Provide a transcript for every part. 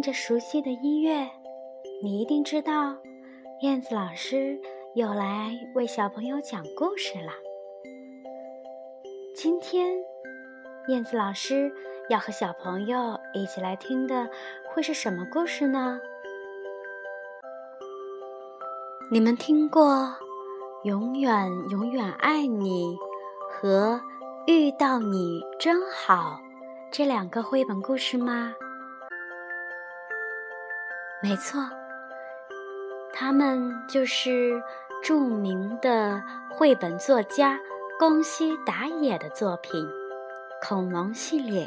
听着熟悉的音乐，你一定知道燕子老师又来为小朋友讲故事了。今天，燕子老师要和小朋友一起来听的会是什么故事呢？你们听过《永远永远爱你》和《遇到你真好》这两个绘本故事吗？没错，他们就是著名的绘本作家。宫西达也的作品《恐龙系列》。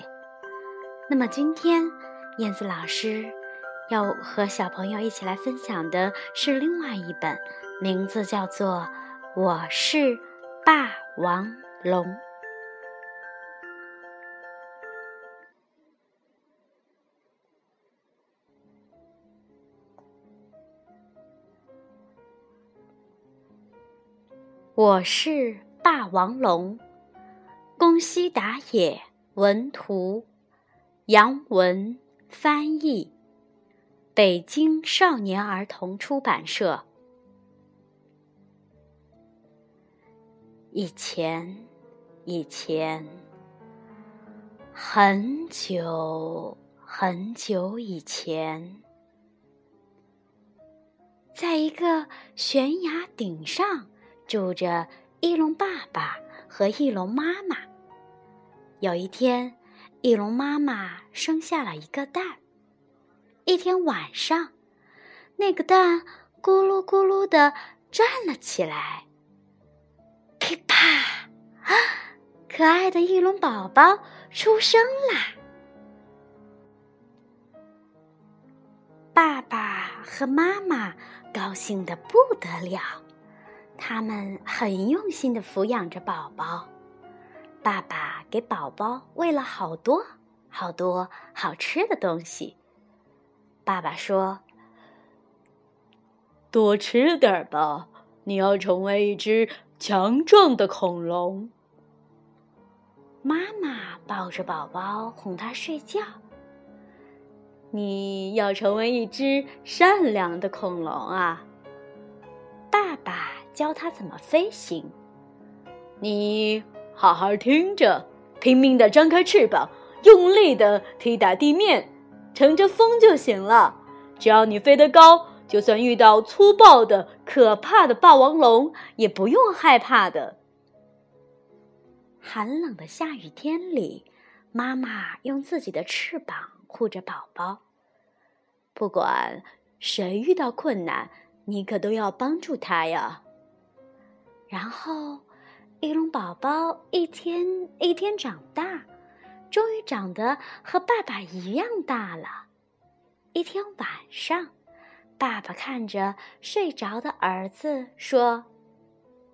那么今天，燕子老师要和小朋友一起来分享的是另外一本，名字叫做《我是霸王龙》。我是。霸王龙，宫西达也文图，杨文翻译，北京少年儿童出版社。以前，以前，很久很久以前，在一个悬崖顶上住着。翼龙爸爸和翼龙妈妈。有一天，翼龙妈妈生下了一个蛋。一天晚上，那个蛋咕噜咕噜的转了起来。噼啪！可爱的翼龙宝宝出生啦！爸爸和妈妈高兴的不得了。他们很用心的抚养着宝宝，爸爸给宝宝喂了好多好多好吃的东西。爸爸说：“多吃点吧，你要成为一只强壮的恐龙。”妈妈抱着宝宝哄他睡觉：“你要成为一只善良的恐龙啊！”爸爸。教他怎么飞行，你好好听着，拼命的张开翅膀，用力的踢打地面，乘着风就行了。只要你飞得高，就算遇到粗暴的、可怕的霸王龙，也不用害怕的。寒冷的下雨天里，妈妈用自己的翅膀护着宝宝。不管谁遇到困难，你可都要帮助他呀。然后，翼龙宝宝一天一天长大，终于长得和爸爸一样大了。一天晚上，爸爸看着睡着的儿子说：“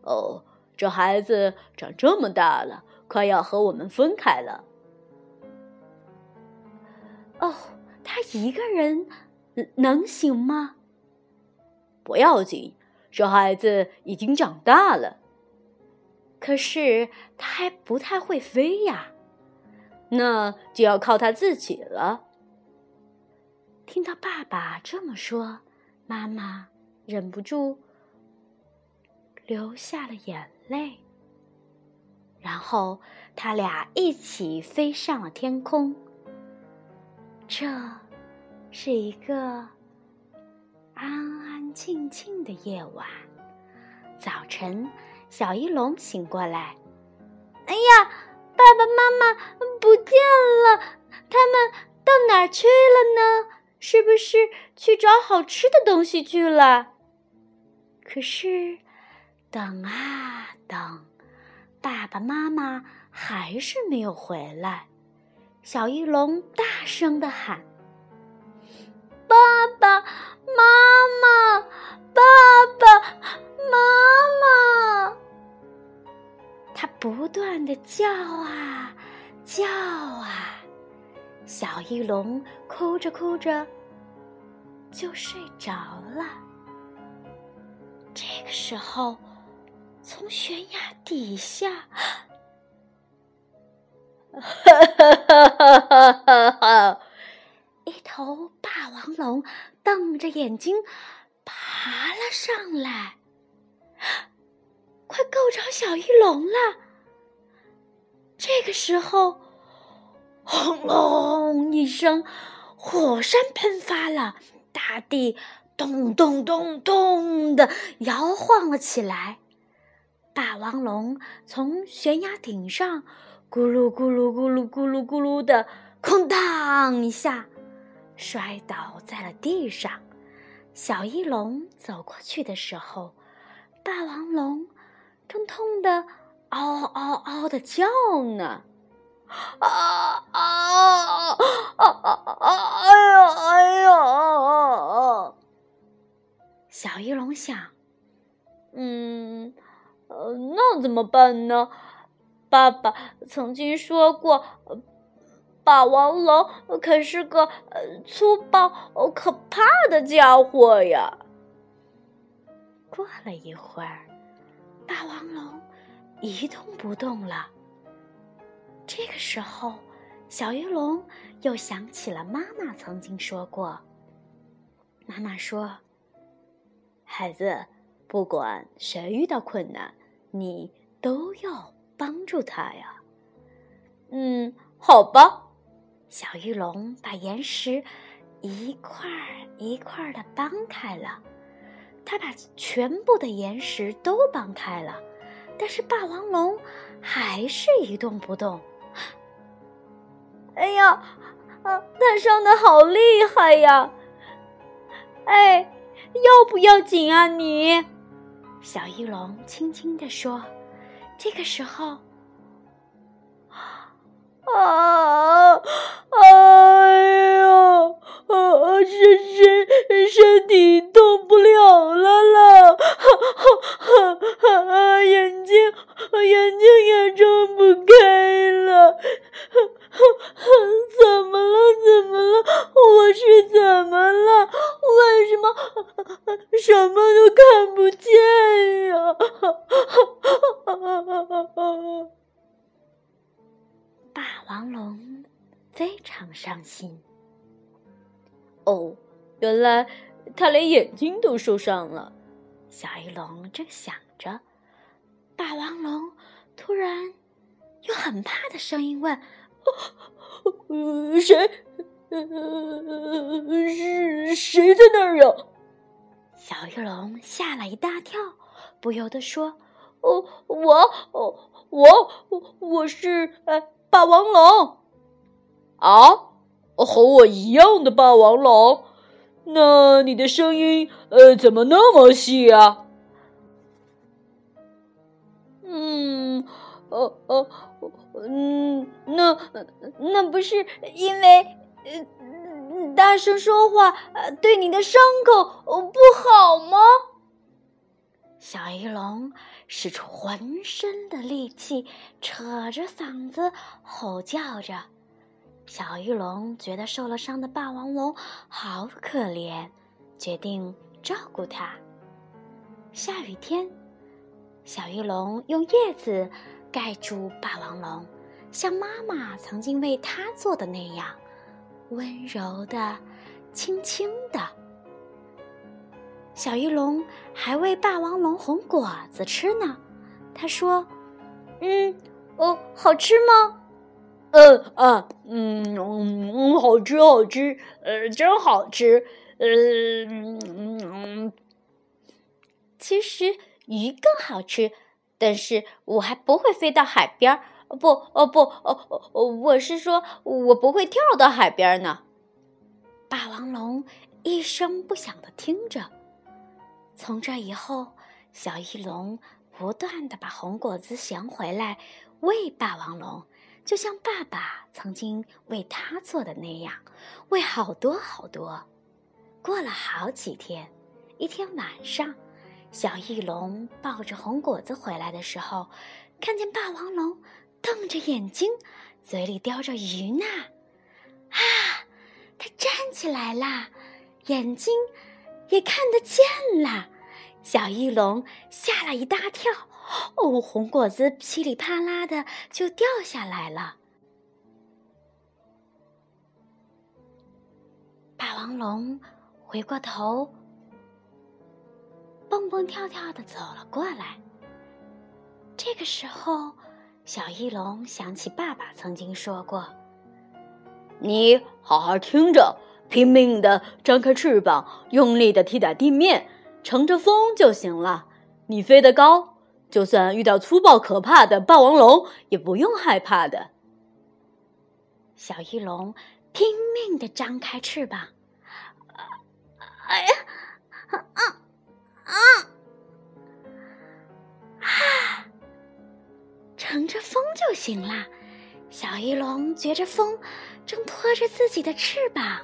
哦，这孩子长这么大了，快要和我们分开了。”哦，他一个人能行吗？不要紧。这孩子已经长大了，可是他还不太会飞呀，那就要靠他自己了。听到爸爸这么说，妈妈忍不住流下了眼泪。然后他俩一起飞上了天空。这是一个安安。静静的夜晚，早晨，小翼龙醒过来。哎呀，爸爸妈妈不见了，他们到哪儿去了呢？是不是去找好吃的东西去了？可是，等啊等，爸爸妈妈还是没有回来。小翼龙大声的喊。爸爸妈妈，爸爸妈妈，他不断的叫啊叫啊，小翼龙哭着哭着就睡着了。这个时候，从悬崖底下，哈哈哈哈哈哈！瞪着眼睛爬了上来，快够着小翼龙了。这个时候，轰隆一声，火山喷发了，大地咚咚咚咚的摇晃了起来。霸王龙从悬崖顶上咕噜咕噜咕噜咕噜咕噜的哐当一下摔倒在了地上。小翼龙走过去的时候，霸王龙正痛得嗷嗷嗷的叫呢！啊啊啊啊啊！哎呀哎呀！小翼龙想，嗯。呃，那怎么办呢？爸爸曾经说过，霸王龙可是个呃粗暴、可怕的家伙呀。过了一会儿，霸王龙一动不动了。这个时候，小鱼龙又想起了妈妈曾经说过。妈妈说：“孩子，不管谁遇到困难。”你都要帮助他呀。嗯，好吧。小玉龙把岩石一块一块的搬开了，他把全部的岩石都搬开了，但是霸王龙还是一动不动。哎呀，啊，他伤的好厉害呀！哎，要不要紧啊你？小翼龙轻轻地说：“这个时候，啊，哎呀，啊，身身身体动不了了啦，眼睛眼睛也睁不开了，怎么了？怎么了？我是怎么了？为什么什么都看不见？”霸 王龙非常伤心。哦，原来他连眼睛都受伤了。小翼龙正想着，霸王龙突然用很怕的声音问：“哦谁？是谁在那儿呀？”小翼龙吓了一大跳。不由得说：“哦，我，哦，我，我是呃霸王龙啊，和我一样的霸王龙。那你的声音呃怎么那么细啊？”嗯，呃呃，嗯，那那不是因为呃大声说话对你的伤口不好吗？小翼龙使出浑身的力气，扯着嗓子吼叫着。小翼龙觉得受了伤的霸王龙好可怜，决定照顾它。下雨天，小翼龙用叶子盖住霸王龙，像妈妈曾经为它做的那样，温柔的、轻轻的。小翼龙还喂霸王龙红果子吃呢。他说：“嗯，哦，好吃吗？嗯啊，嗯嗯，好吃，好吃，呃，真好吃。嗯嗯，其实鱼更好吃，但是我还不会飞到海边儿。不，哦不，哦哦，我是说我不会跳到海边呢。”霸王龙一声不响的听着。从这以后，小翼龙不断的把红果子衔回来喂霸王龙，就像爸爸曾经为他做的那样，喂好多好多。过了好几天，一天晚上，小翼龙抱着红果子回来的时候，看见霸王龙瞪着眼睛，嘴里叼着鱼呢。啊，它站起来啦，眼睛。也看得见了，小翼龙吓了一大跳，哦，红果子噼里啪啦的就掉下来了。霸王龙回过头，蹦蹦跳跳的走了过来。这个时候，小翼龙想起爸爸曾经说过：“你好好听着，拼命的张开翅膀，用力的踢打地面，乘着风就行了。你飞得高，就算遇到粗暴可怕的霸王龙，也不用害怕的。”小翼龙拼命的张开翅膀，哎呀，啊啊啊！乘着风就行了。小翼龙觉着风正拖着自己的翅膀。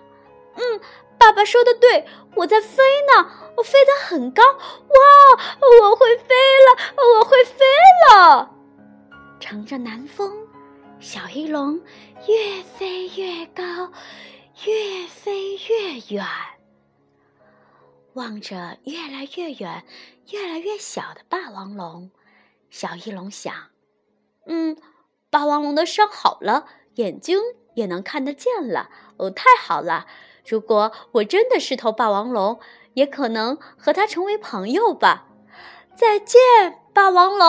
嗯，爸爸说的对，我在飞呢，我飞得很高。哇，我会飞了，我会飞了！乘着南风。小翼龙越飞越高，越飞越远。望着越来越远、越来越小的霸王龙，小翼龙想：“嗯，霸王龙的伤好了，眼睛也能看得见了。哦，太好了！如果我真的是头霸王龙，也可能和它成为朋友吧。再见，霸王龙。”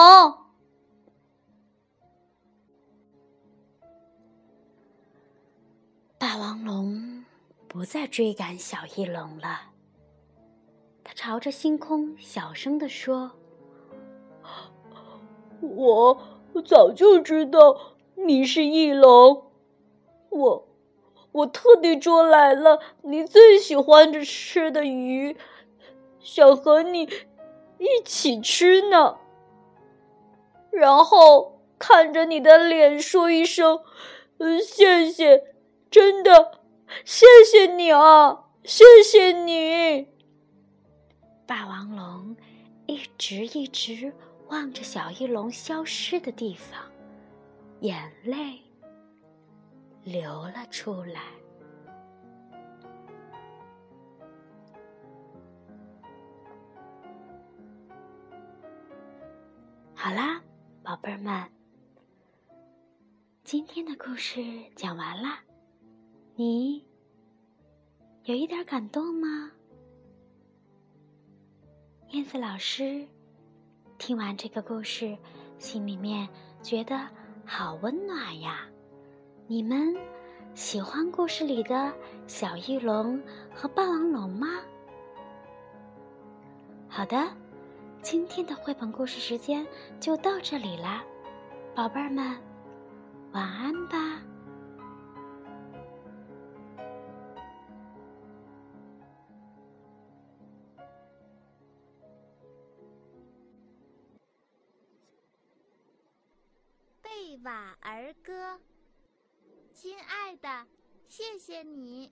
霸王龙不再追赶小翼龙了。他朝着星空小声地说：“我早就知道你是翼龙，我我特地捉来了你最喜欢着吃的鱼，想和你一起吃呢。然后看着你的脸说一声，嗯，谢谢。”真的，谢谢你啊！谢谢你。霸王龙一直一直望着小翼龙消失的地方，眼泪流了出来。好啦，宝贝儿们，今天的故事讲完啦。你有一点感动吗？燕子老师听完这个故事，心里面觉得好温暖呀。你们喜欢故事里的小翼龙和霸王龙吗？好的，今天的绘本故事时间就到这里啦，宝贝儿们，晚安吧。贝瓦儿歌，亲爱的，谢谢你。